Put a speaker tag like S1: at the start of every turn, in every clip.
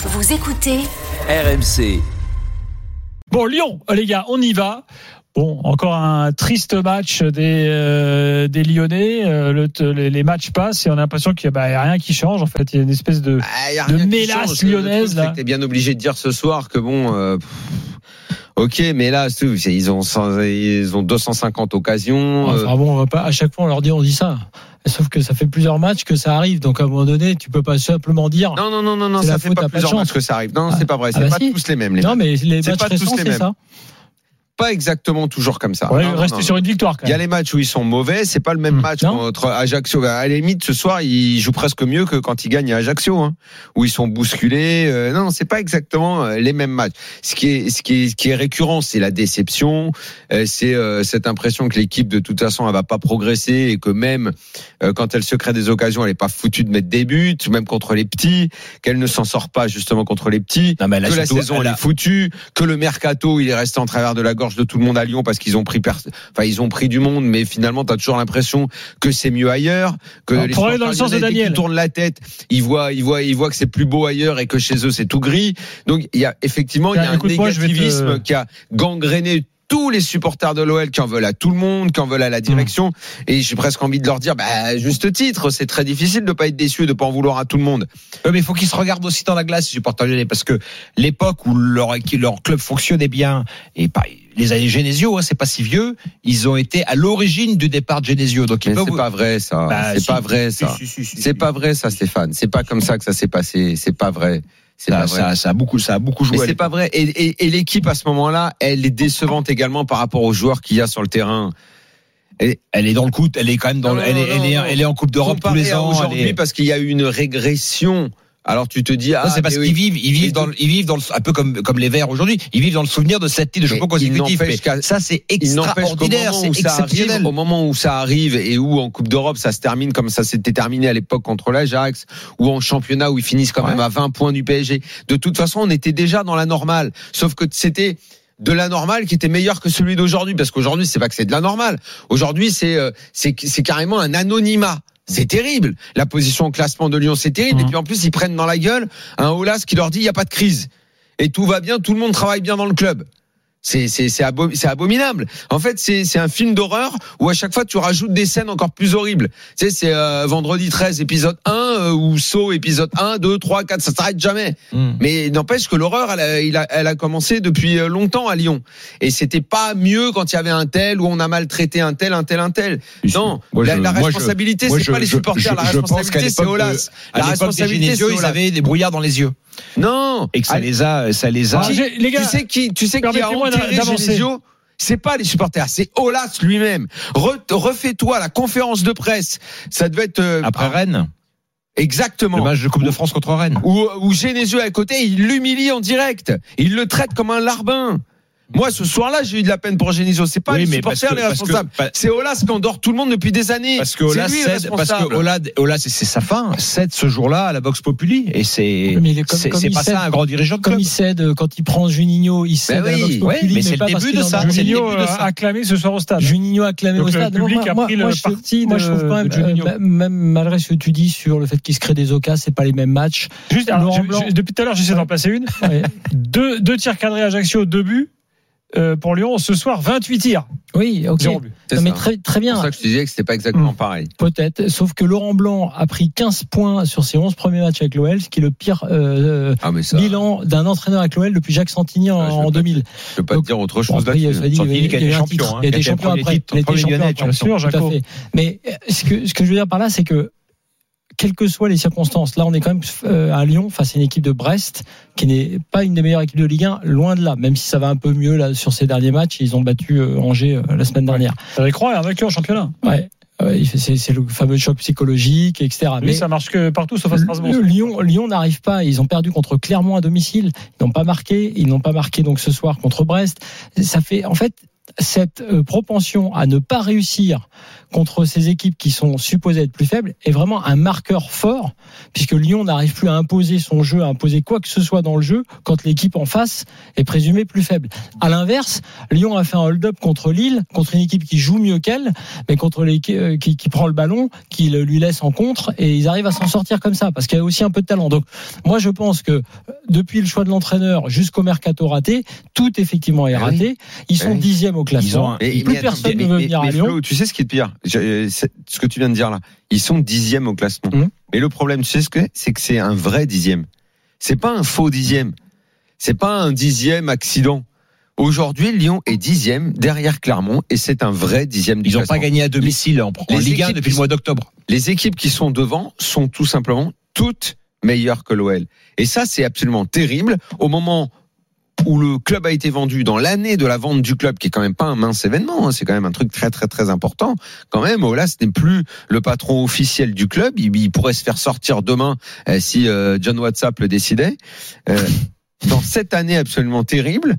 S1: Vous écoutez
S2: RMC.
S3: Bon, Lyon, les gars, on y va. Bon, encore un triste match des, euh, des Lyonnais. Euh, le, les, les matchs passent et on a l'impression qu'il n'y a, bah, a rien qui change. En fait, il y a une espèce de.
S4: Ah, y a
S3: de mélasse lyonnaise, là.
S4: T'es bien obligé de dire ce soir que bon. euh, pff, Ok, mais là, ils ont, ils ont 250 occasions. euh,
S5: Enfin bon, on va pas, à chaque fois on leur dit on dit ça. Sauf que ça fait plusieurs matchs que ça arrive, donc à un moment donné, tu peux pas simplement dire.
S4: Non, non, non, non, non, ça fait
S5: faute
S4: pas plusieurs matchs que ça arrive. Non,
S5: Ah.
S4: c'est pas vrai.
S5: Ah
S4: C'est
S5: bah
S4: pas
S5: si.
S4: tous les mêmes. Les
S5: non,
S4: matchs.
S5: mais les matchs
S4: pas tous
S5: récents, c'est ça.
S4: Pas exactement toujours comme ça.
S3: Ouais,
S4: Non,
S3: rester
S4: non.
S3: sur une victoire
S4: Il y a les matchs où ils sont mauvais, c'est pas le même
S5: Hmm.
S4: match contre Ajaccio. À la limite, ce soir, ils jouent presque mieux que quand ils gagnent à Ajaccio, hein, où ils sont bousculés. Euh, non, c'est pas exactement euh, les mêmes matchs. Ce qui est, ce qui est, ce qui est récurrent, c'est la déception. Euh, c'est euh, cette impression que l'équipe, de toute façon, elle va pas progresser et que même quand elle se crée des occasions, elle est pas foutue de mettre des buts, même contre les petits, qu'elle ne s'en sort pas justement contre les petits
S6: mais
S4: que la saison
S6: elle
S4: elle
S6: a-
S4: est foutue, que le mercato il est resté en travers de la gorge de tout le monde à Lyon parce qu'ils ont pris, enfin ils ont pris du monde, mais finalement tu as toujours l'impression que c'est mieux ailleurs, que les
S3: pour aller dans le sens de Daniel.
S4: tournent la tête, ils voient, ils voient, ils voient que c'est plus beau ailleurs et que chez eux c'est tout gris. Donc il y a effectivement il y a un
S3: vais te-
S4: négativisme qui a gangréné tous les supporters de l'OL qui en veulent à tout le monde, qui en veulent à la direction. Et j'ai presque envie de leur dire, bah, juste titre, c'est très difficile de pas être déçu et de pas en vouloir à tout le monde.
S6: Mais il faut qu'ils se regardent aussi dans la glace, les supporters lyonnais, parce que l'époque où leur, leur club fonctionnait bien, et pas, les années Genesio, hein, c'est pas si vieux, ils ont été à l'origine du départ de Genesio. Donc
S4: c'est pas vrai ça.
S6: Bah,
S4: c'est
S6: si.
S4: pas vrai ça.
S6: Si, si,
S4: C'est pas vrai ça, Stéphane. C'est pas comme ça que ça s'est passé. C'est pas vrai. C'est
S6: Ça,
S4: pas vrai.
S6: ça, ça a beaucoup, ça a beaucoup joué.
S4: Mais c'est pas vrai. Et, et, et l'équipe à ce moment-là, elle est décevante également par rapport aux joueurs qu'il y a sur le terrain. Et
S6: Elle est dans le coup, elle est quand même dans,
S4: Non,
S6: le- elle, est,
S4: non,
S6: elle, est,
S4: non.
S6: elle est en Coupe d'Europe tous les ans.
S4: aujourd'hui,
S6: est-
S4: parce qu'il y a eu une régression. Alors tu te dis, ah,
S6: Non, c'est parce
S4: oui.
S6: qu'ils vivent, ils vivent dans, ils vivent dans le, un peu comme, comme les Verts aujourd'hui. Ils vivent dans le souvenir de cette titre de champion consécutif. ça, c'est extraordinaire, c'est
S4: ça arrive,
S6: exceptionnel.
S4: au moment où ça arrive et où en Coupe d'Europe ça se termine comme ça s'était terminé à l'époque contre l'Ajax ou en championnat où ils finissent quand
S6: Ouais.
S4: même à 20 points du PSG. De toute façon, on était déjà dans la normale. Sauf que c'était de la normale qui était meilleur que celui d'aujourd'hui parce qu'aujourd'hui c'est pas que c'est de la normale. Aujourd'hui c'est euh, c'est c'est carrément un anonymat. C'est terrible. La position au classement de Lyon, c'est terrible. Et
S3: Mhm.
S4: puis en plus, ils prennent dans la gueule un Olas qui leur dit il n'y a pas de crise. Et tout va bien, tout le monde travaille bien dans le club. C'est c'est c'est abo- c'est abominable. En fait, c'est c'est un film d'horreur où à chaque fois tu rajoutes des scènes encore plus horribles. Tu sais, c'est euh, vendredi 13 épisode 1 euh, ou Saw épisode 1, 2, 3, 4, ça s'arrête jamais.
S6: Hmm.
S4: Mais n'empêche que l'horreur, elle a, elle a commencé depuis euh, longtemps à Lyon. Et c'était pas mieux quand il y avait un tel où on a maltraité un tel, un tel, un tel. Non,
S6: Moi,
S4: la,
S6: je-
S4: la responsabilité, c'est
S6: je-
S4: pas les supporters. la
S6: je-
S4: responsabilité, c'est Olas. La responsabilité, c'est
S6: ils avaient des brouillards dans les yeux.
S4: Non.
S6: Et que ça
S4: Allez,
S6: les a, ça les a.
S3: Ah, les gars,
S4: tu sais qui, tu sais qui a enterré. Genesio c'est pas les supporters, c'est Olas lui-même. Re- Refais-toi la conférence de presse. Ça devait être euh,
S6: Après Rennes,
S4: exactement.
S6: le match de Coupe de France contre Rennes.
S4: Où, où Genesio est à côté, il l'humilie en direct. Il le traite comme un larbin. Moi, ce soir-là, j'ai eu de la peine pour Genesio. C'est pas
S6: Oui,
S4: les
S6: mais
S4: supporters
S6: que-
S4: les responsables. C'est Olas qui endort tout le monde depuis des années.
S6: Parce que
S4: C'est
S6: Ola
S4: lui le
S6: cède, parce que
S4: responsable.
S6: Ola, Ola, c'est sa fin, cède ce jour-là à la Vox Populi, et c'est,
S5: comme-
S6: c'est
S5: comme
S6: pas
S5: cède-
S6: ça un grand dirigeant de
S5: Comme
S6: club.
S5: il cède euh, quand il prend Juninho, il cède
S4: Ben
S5: à la
S4: oui,
S6: ouais, mais c'est le
S5: pas parce
S6: début de ça, le
S3: Juninho acclamé ce soir au stade.
S5: Juninho acclamé au
S3: le
S5: stade.
S3: public
S5: Moi-
S3: a pris le parti
S5: Moi, je trouve quand même, euh, même malgré ce que tu dis sur le fait qu'il se crée des occasions, c'est pas les mêmes matchs.
S3: Juste, alors, je-
S5: Blanc.
S3: je- depuis tout à l'heure, j'essaie d'en placer une. Deux, deux tirs cadrés Ajaccio, deux buts. Euh, pour Lyon, ce soir, 28 tirs.
S5: Oui, ok.
S4: C'est
S5: Non, mais
S4: ça.
S5: très, très
S4: C'est
S5: bien.
S4: pour ça que je te disais que c'était pas exactement
S3: Mm.
S4: pareil.
S5: Peut-être, sauf que Laurent Blanc a pris 15 points sur ses 11 premiers matchs avec l'OL, ce qui est le pire euh,
S4: Ah, mais ça.
S5: bilan d'un entraîneur avec l'OL depuis Jacques Santini en,
S4: Ah, je vais
S5: en
S4: pas
S5: 2000.
S4: Je peux pas
S5: Donc,
S4: te dire autre
S5: Bon,
S4: chose
S5: après, il y a-
S4: là-dessus.
S5: ça dit, il y a-
S6: Santini qui a
S5: il y a
S6: été
S5: eu un
S6: champion,
S5: titre.
S6: hein,
S5: Il y a
S6: qui a
S5: été
S6: été
S5: champion
S6: premier
S5: après.
S6: titre,
S5: Il a été
S6: premier
S5: champion
S6: lyonnais,
S5: après.
S3: bien sûr,
S5: Tout à
S3: Jaco.
S5: fait. Mais euh, ce que, ce que je veux dire par là, c'est que quelles que soient les circonstances, là on est quand même euh, à Lyon face à une équipe de Brest qui n'est pas une des meilleures équipes de Ligue 1, loin de là. Même si ça va un peu mieux là sur ces derniers matchs, ils ont battu euh, Angers euh, la semaine dernière.
S3: Ça va croire, avec eux en championnat.
S5: Ouais. C'est le fameux choc psychologique, etc.
S3: Lui, ça marche que partout sauf à Strasbourg.
S5: Lyon, Lyon n'arrive pas. Ils ont perdu contre Clermont à domicile. Ils n'ont pas marqué. Ils n'ont pas marqué donc ce soir contre Brest. Ça fait, en fait, cette euh, propension à ne pas réussir contre ces équipes qui sont supposées être plus faibles est vraiment un marqueur fort, puisque Lyon n'arrive plus à imposer son jeu, à imposer quoi que ce soit dans le jeu, quand l'équipe en face est présumée plus faible. À l'inverse, Lyon a fait un hold-up contre Lille, contre une équipe qui joue mieux qu'elle, mais contre euh, qui, qui prend le ballon, qui le lui laisse en contre, et ils arrivent à s'en sortir comme ça, parce qu'il y a aussi un peu de talent. Donc, moi, je pense que euh, depuis le choix de l'entraîneur jusqu'au mercato raté, tout effectivement est
S4: Ah
S5: raté. Ils sont
S4: oui.
S5: dixièmes au
S6: ont
S5: classement.
S4: Mais-
S5: Plus
S4: mais
S5: personne ne veut
S4: mais-
S5: venir à Lyon.
S4: Flo, tu sais ce qui est pire c'est Ce que tu viens de dire là, ils sont dixièmes au classement.
S5: Mhm.
S4: Mais le problème, tu sais ce que c'est? Que c'est un vrai dixième. C'est pas un faux dixième. C'est pas un dixième accident. Aujourd'hui, Lyon est dixième derrière Clermont et c'est un vrai dixième du
S6: Ils n'ont pas gagné à domicile en, en
S4: les
S6: Ligue 1
S4: équipes
S6: depuis le mois d'octobre.
S4: Les équipes qui sont devant sont tout simplement toutes meilleures que l'OL. Et ça, c'est absolument terrible. Au moment où le club a été vendu dans l'année de la vente du club, qui est quand même pas un mince événement, hein, c'est quand même un truc très très très important. Quand même, Olas n'est plus le patron officiel du club. Il, il pourrait se faire sortir demain euh, si euh, John WhatsApp le décidait. Euh, dans cette année absolument terrible,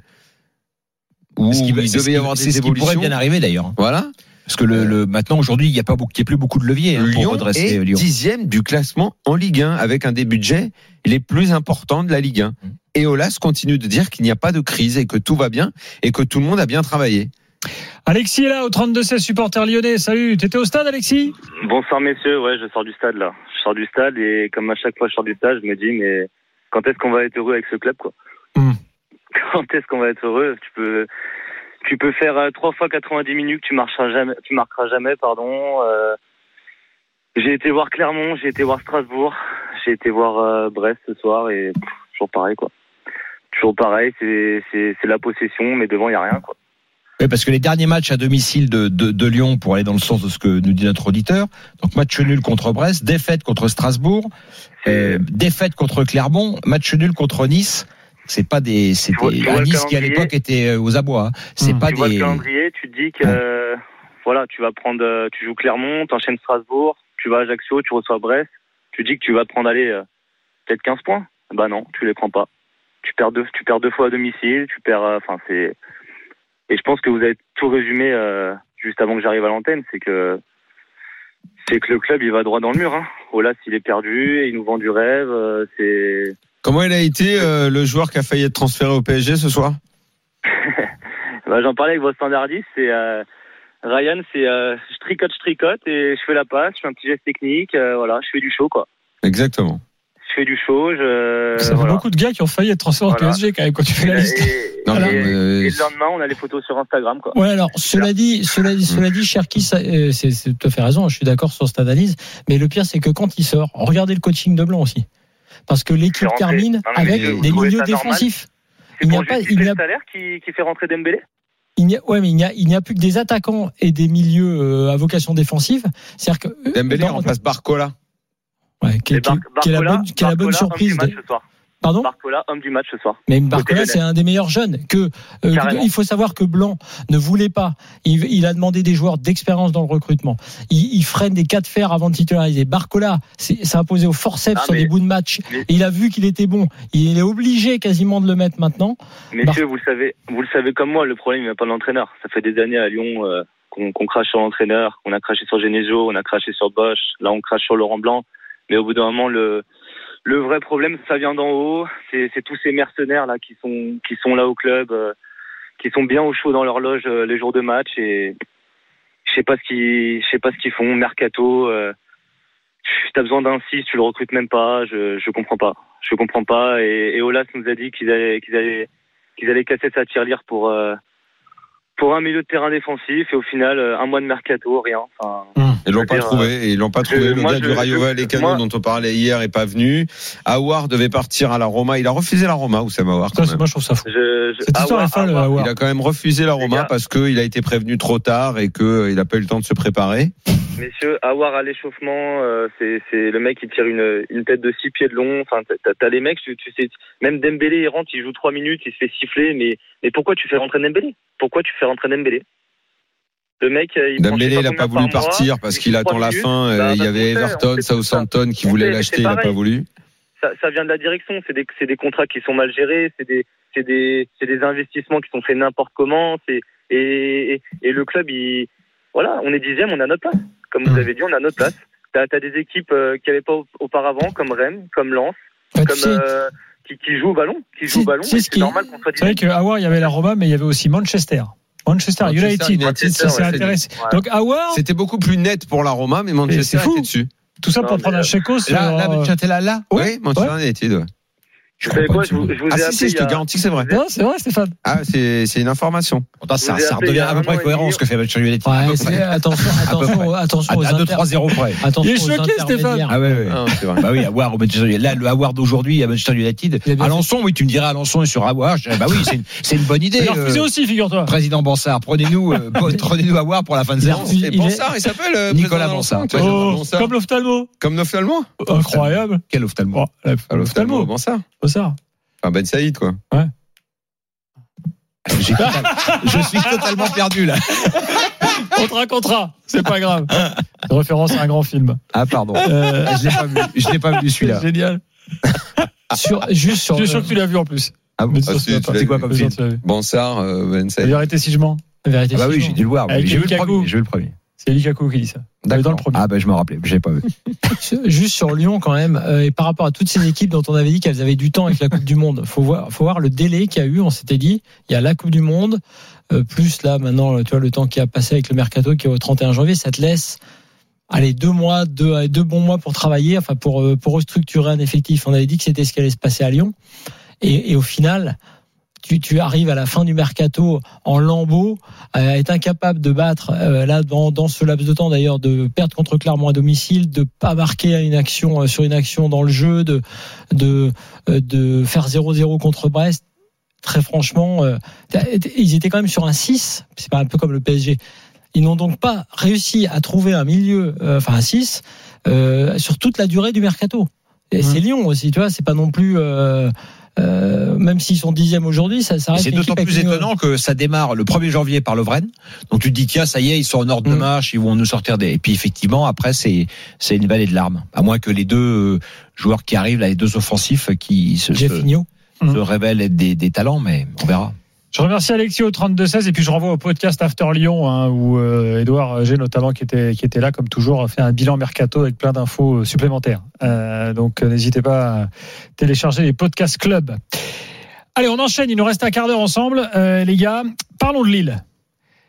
S4: où il devait y avoir des
S6: ce qui pourrait
S4: évolutions.
S6: bien arriver d'ailleurs.
S4: Voilà.
S6: Parce que le, le- maintenant aujourd'hui, il n'y a pas beaucoup, il y a plus beaucoup de leviers hein, pour
S4: Lyon
S6: redresser
S4: est
S6: Lyon.
S4: dixième du classement en Ligue 1 avec un des budgets les plus importants de la Ligue 1.
S6: Mm.
S4: Et Olas continue de dire qu'il n'y a pas de crise et que tout va bien et que tout le monde a bien travaillé.
S3: Alexis est là au 32-16 supporter lyonnais. Salut, t'étais au stade Alexis?
S1: Bonsoir messieurs, ouais, je sors du stade là. Je sors du stade et comme à chaque fois je sors du stade, je me dis mais quand est-ce qu'on va être heureux avec ce club quoi?
S3: Hmm.
S1: Quand est-ce qu'on va être heureux? Tu peux tu peux faire euh, trois fois 90 minutes, tu marcheras jamais, tu marqueras jamais, pardon. Euh, j'ai été voir Clermont, j'ai été voir Strasbourg, j'ai été voir euh, Brest ce soir et pff, toujours pareil quoi. Toujours pareil, c'est la possession, mais devant il y a rien quoi.
S6: Oui, parce que les derniers matchs à domicile de, de, de Lyon, pour aller dans le sens de ce que nous dit notre auditeur, donc match nul contre Brest, défaite contre Strasbourg, euh, défaite contre Clermont, match nul contre Nice. C'est pas des, c'est des- Nice qui à l'époque était euh, aux abois. hein. C'est
S3: Mmh.
S6: pas
S1: tu vois le
S6: des.
S1: calendrier, tu te dis que euh, voilà, tu vas prendre, euh, tu joues Clermont, t'enchaînes Strasbourg, tu vas à Ajaccio, tu reçois Brest, tu dis que tu vas te prendre aller euh, peut-être 15 points. Bah non, tu les prends pas. Tu perds deux, tu perds deux fois à domicile, tu perds, enfin c'est. Et je pense que vous avez tout résumé euh, juste avant que j'arrive à l'antenne, c'est que c'est que le club il va droit dans le mur. Hein. Olas il est perdu, il nous vend du rêve, euh, c'est.
S4: Comment il a été euh, le joueur qui a failli être transféré au PSG ce soir
S1: Bah, J'en parlais avec vos standardistes. C'est euh, Ryan, c'est euh, je tricote, je tricote et je fais la passe, je fais un petit geste technique, euh, voilà, je fais du show quoi.
S4: Exactement.
S1: Je fais du show, je
S3: Ça fait
S1: voilà.
S3: beaucoup de gars qui ont failli être transférés
S1: Voilà.
S3: au PSG quand même quand tu fais
S1: Et,
S3: la liste.
S1: et-
S4: Non,
S1: et-
S4: mais,
S1: et le lendemain, on a les photos sur Instagram quoi.
S5: Ouais, alors cela dit, cela dit, cela dit, Cherki, c'est c'est tout à fait raison. Je suis d'accord sur cette analyse. Mais le pire, c'est que quand il sort, regardez le coaching de Blanc aussi, parce que l'équipe termine
S1: Non,
S5: avec
S1: vous
S5: des milieux défensifs. Il n'y a pas- il n'y a-
S1: le salaire qui, qui fait rentrer Dembélé.
S5: Il n'y a, ouais, mais il n'y a, il n'y a plus que des attaquants et des milieux euh, à vocation défensive. C'est-à-dire que euh,
S4: Dembélé remplace Barcola.
S5: ouais, qui,
S1: Et
S5: qui- est la bonne, qui est la bonne surprise. Pardon
S1: Barcola, homme du match ce soir.
S5: Mais Barcola, c'est un des meilleurs jeunes. Que euh, il faut savoir que Blanc ne voulait pas. Il, il a demandé des joueurs d'expérience dans le recrutement. Il, il freine des cas de fer avant de titulariser. Barcola, c'est imposé au forceps
S1: Ah,
S5: sur des bouts de match.
S1: mais-
S5: il a vu qu'il était bon. Il est obligé quasiment de le mettre maintenant.
S1: Messieurs, vous le savez, vous le savez comme moi, le problème il vient pas de l'entraîneur. Ça fait des années à Lyon euh, qu'on crache sur l'entraîneur, qu'on a craché sur Genesio, on a craché sur Bosch, là on crache sur Laurent Blanc. Mais au bout d'un moment, le le vrai problème, ça vient d'en haut. C'est tous ces mercenaires là qui sont qui sont là au club, euh, qui sont bien au chaud dans leur loge euh, les jours de match et je sais pas ce qu'ils je sais pas ce qu'ils font. Mercato, euh, t'as besoin d'un 6, tu le recrutes même pas. Je je comprends pas. Je comprends pas. Et, et Olas nous a dit qu'ils allaient qu'ils allaient qu'ils allaient casser sa tirelire pour euh, pour un milieu de terrain défensif et au final euh, un mois de mercato rien. Enfin,
S4: Ils l'ont pas
S1: dire,
S4: trouvé. Et ils l'ont pas
S1: je-
S4: trouvé. Le
S1: moi,
S4: gars
S1: je-
S4: du Rayo
S1: je-
S4: Vallecano
S1: moi-
S4: dont on parlait hier est pas venu. Awar devait partir à la Roma. Il a refusé la Roma ou c'est Awar quand
S3: Ça, c'est-
S4: même.
S3: moi je trouve ça fou.
S1: je, je,
S3: Cette histoire
S1: Aouar-
S3: est folle,
S1: Aouar-
S3: Aouar.
S4: Il a quand même refusé la Roma
S1: gars.
S4: parce qu'il a été prévenu trop tard et qu'il n'a pas eu le temps de se préparer.
S1: Messieurs, avoir à l'échauffement, euh, c'est c'est le mec qui tire une, une tête de six pieds de long. Enfin, t'as- t'as les mecs, tu, tu sais, même Dembélé, il rentre, il joue trois minutes, il se fait siffler. Mais, mais pourquoi tu fais rentrer Dembélé? Pourquoi tu fais rentrer Dembélé? Le mec, euh, il
S4: Dembélé, il n'a
S1: combien
S4: pas voulu
S1: par mois,
S4: partir parce
S1: il
S4: qu'il attend la fin. Euh,
S1: Bah,
S4: Il y
S1: bah,
S4: avait Everton. Southampton qui
S1: sait,
S4: l'acheter. Il n'a pas voulu.
S1: ça, ça vient de la direction. C'est des, contrats qui sont mal gérés. C'est des, investissements qui sont faits n'importe comment. Et, et, et le club, il, voilà, on est dixième, on a notre place. Comme vous
S3: Mmh.
S1: avez dit, on a notre place. T'as as des équipes euh, qui n'avaient pas au- auparavant, comme Rennes, comme Lens,
S5: Bah,
S1: comme euh, qui, qui jouent au ballon, qui jouent
S5: C'est-
S1: au ballon.
S5: c'est
S1: et
S5: ce
S1: C'est
S5: qui-
S1: normal qu'on soit
S3: C'est vrai qu'à il y avait la Roma, mais il y avait aussi Manchester. Manchester,
S4: Manchester
S3: United,
S4: United,
S3: ça s'est
S4: ouais.
S3: Donc Awar,
S4: C'était beaucoup plus net pour la Roma, mais Manchester
S3: c'est fou.
S4: était dessus.
S3: tout ça pour
S1: Non, mais,
S3: prendre un
S1: euh,
S3: Checo sur.
S6: Là, là, Manchester, là, là.
S4: Oui, Manchester United.
S6: Je
S1: quoi, je vous, je vous ai
S4: Ah si,
S1: appelé
S4: si, je te
S1: a-
S4: garantis que c'est vrai.
S3: Non, c'est vrai, Stéphane.
S4: Ah, c'est c'est une information.
S6: Attends, ça,
S1: ai
S6: ça redevient à peu près cohérent ce que fait Manchester United.
S5: Ouais, attention, attention, attention aux
S6: à
S5: inter-
S6: 2-3-0 près.
S5: attention
S3: Il est choqué, Stéphane.
S6: Ah ouais, ouais.
S4: Ah, c'est vrai.
S6: Bah oui, Awar au Manchester United. Là, le Awar d'aujourd'hui à Manchester United. Alençon, oui, tu me dirais Alençon est sur Awar. Je dirais, Bah oui, c'est une, c'est une bonne idée.
S3: Refusé
S6: euh,
S3: aussi, figure-toi.
S6: Président Bansard, prenez-nous, euh, prenez-nous Awar pour la fin de saison.
S4: Et
S5: Il est-
S4: Bonsard, il s'appelle euh,
S6: Nicolas
S4: vois,
S3: Oh, comme l'ophtalmo.
S4: Comme l'ophtalmo
S3: Incroyable.
S6: Quel ophtalmo
S3: Bon, la-
S4: Ah,
S3: l'ophtalmo,
S4: Bonsard. Ben Saïd, quoi.
S6: Total- Je suis totalement perdu là.
S3: On te racontera, c'est pas grave. Référence à un grand film.
S6: Ah pardon.
S3: Euh,
S6: Je l'ai pas vu. Je l'ai pas vu celui-là.
S3: Génial.
S5: Sur, juste sur.
S3: Je suis sûr que tu l'as vu en plus.
S6: Ah bon
S4: Ah,
S6: C'est quoi comme film
S4: euh, Ben
S3: La
S4: Saïd.
S3: vérité si je mens.
S5: la vérité,
S6: Ah bah oui, j'ai dû le voir. Vu. J'ai vu le premier.
S3: C'est Lukaku qui dit ça.
S6: D'accord.
S3: premier.
S6: Ah bah je me rappelais. J'ai pas vu.
S5: Juste sur Lyon quand même, euh, et par rapport à toutes ces équipes dont on avait dit qu'elles avaient du temps avec la Coupe du Monde, faut voir, faut voir le délai qu'il y a eu. On s'était dit, il y a la Coupe du Monde, euh, plus là maintenant, tu vois, le temps qui a passé avec le mercato qui est au 31 janvier, ça te laisse, allez, deux mois, deux, deux bons mois pour travailler, enfin pour euh, pour restructurer un effectif. On avait dit que c'était ce qui allait se passer à Lyon, et, et au final. Tu, tu arrives à la fin du mercato en lambeau, à être incapable de battre euh, là dans, dans ce laps de temps d'ailleurs de perdre contre Clermont à domicile, de pas marquer une action euh, sur une action dans le jeu, de de euh, de faire 0-0 contre Brest. Très franchement, euh, ils étaient quand même sur un 6, c'est pas un peu comme le PSG. Ils n'ont donc pas réussi à trouver un milieu, euh, enfin un 6, euh, sur toute la durée du mercato. Et
S3: Mhm.
S5: c'est Lyon aussi, tu vois, c'est pas non plus. Euh, euh, même s'ils sont dixième aujourd'hui, ça, ça reste
S6: C'est d'autant plus étonnant que ça démarre le 1er janvier par Lovren. Donc tu te dis tiens ça y est ils sont en ordre de
S5: Mm.
S6: marche, ils vont nous sortir des. Et puis effectivement après c'est c'est une vallée de larmes. À moins que les deux euh, joueurs qui arrivent là, les deux offensifs qui se, se, se révèlent être des, des talents, mais on verra.
S3: Je remercie Alexis au 32-16 et puis je renvoie au podcast After Lyon hein, où euh, Edouard G notamment qui était, qui était là comme toujours a fait un bilan mercato avec plein d'infos euh, supplémentaires. Euh, donc euh, n'hésitez pas à télécharger les podcasts club. Allez, on enchaîne, il nous reste un quart d'heure ensemble. Euh, les gars, parlons de Lille.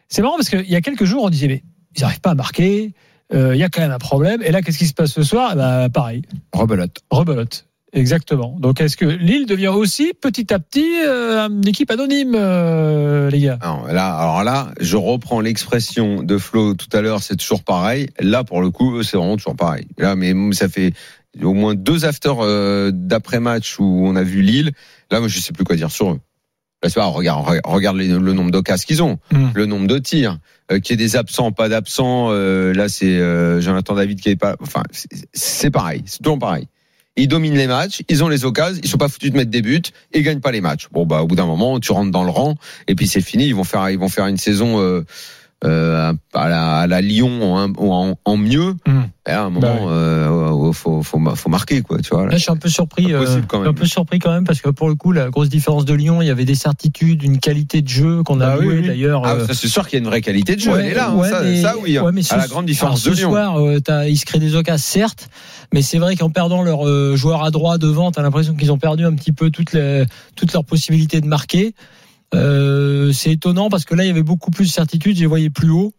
S3: C'est marrant parce qu'il y a quelques jours on disait mais ils n'arrivent pas à marquer, euh, il y a quand même un problème. Et là qu'est-ce qui se passe ce soir? Eh ben, Pareil,
S6: Rebelote.
S3: rebelote. Exactement. Donc est-ce que Lille devient aussi petit à petit euh, une équipe anonyme, euh, les gars?
S4: Alors là, alors là, je reprends l'expression de Flo tout à l'heure, c'est toujours pareil. Là, pour le coup, c'est vraiment toujours pareil. Là, mais ça fait au moins deux afters euh, d'après-match où on a vu Lille. Là, moi, je sais plus quoi dire sur eux. Là, pas, regarde, regarde, regarde les- le nombre d'occasions qu'ils ont,
S3: Hmm.
S4: le nombre de tirs, euh, qu'il y ait des absents, pas d'absents. euh, là, c'est euh, Jonathan David qui est pas. Enfin, c'est pareil, c'est toujours pareil. Ils dominent les matchs, ils ont les occasions, ils sont pas foutus de mettre des buts, ils gagnent pas les matchs. Bon bah au bout d'un moment, tu rentres dans le rang et puis c'est fini. Ils vont faire, ils vont faire une saison euh, euh, à, la, à la Lyon en, en, en mieux.
S3: Hmm.
S4: À un moment,
S3: Bah oui.
S4: euh, faut, faut, faut marquer quoi, tu vois.
S5: Là, je suis un peu surpris. Euh,
S4: quand
S5: suis un
S4: même.
S5: peu surpris quand même parce que pour le coup, la grosse différence de Lyon, il y avait des certitudes, une qualité de jeu qu'on a
S3: Bah oui, oui.
S5: d'ailleurs.
S4: Ah, c'est sûr qu'il y a une vraie qualité de jeu.
S5: ouais,
S4: elle est là, hein,
S5: ouais,
S4: ça,
S5: mais-
S4: ça oui. hein. à la grande différence de
S5: ce
S4: Lyon.
S5: soir, t'as- ils se créent des occasions, certes, mais c'est vrai qu'en perdant leur euh, joueur à droit devant, t'as l'impression qu'ils ont perdu un petit peu toutes les, toutes leurs possibilités de marquer. Euh, c'est étonnant parce que là, il y avait beaucoup plus de certitudes, je les voyais plus haut.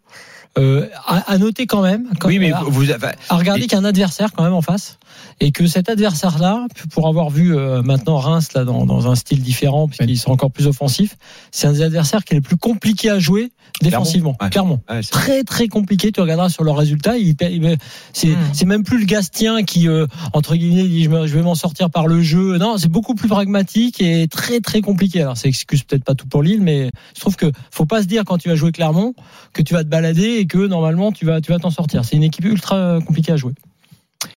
S5: Euh, à, à noter quand même, quand-
S6: Oui mais
S5: à,
S6: vous, avez-
S5: à regarder qu'il y a un adversaire quand même en face et que cet adversaire-là, pour avoir vu euh, maintenant Reims là dans, dans un style différent puisqu'ils sont encore plus offensifs, c'est un des adversaires qui est le plus compliqué à jouer défensivement, clairement.
S6: Ouais, c'est-
S5: Très très compliqué. Tu regarderas sur leurs résultats. Il, il- c'est
S3: Hmm.
S5: c'est même plus le Gastien qui euh, entre guillemets dit je, me- je vais m'en sortir par le jeu. Non, c'est beaucoup plus pragmatique et très très compliqué. Alors ça excuse peut-être pas tout pour Lille, mais je trouve que faut pas se dire quand tu vas jouer Clermont que tu vas te balader et que normalement tu vas t'en sortir. C'est une équipe ultra compliquée à jouer.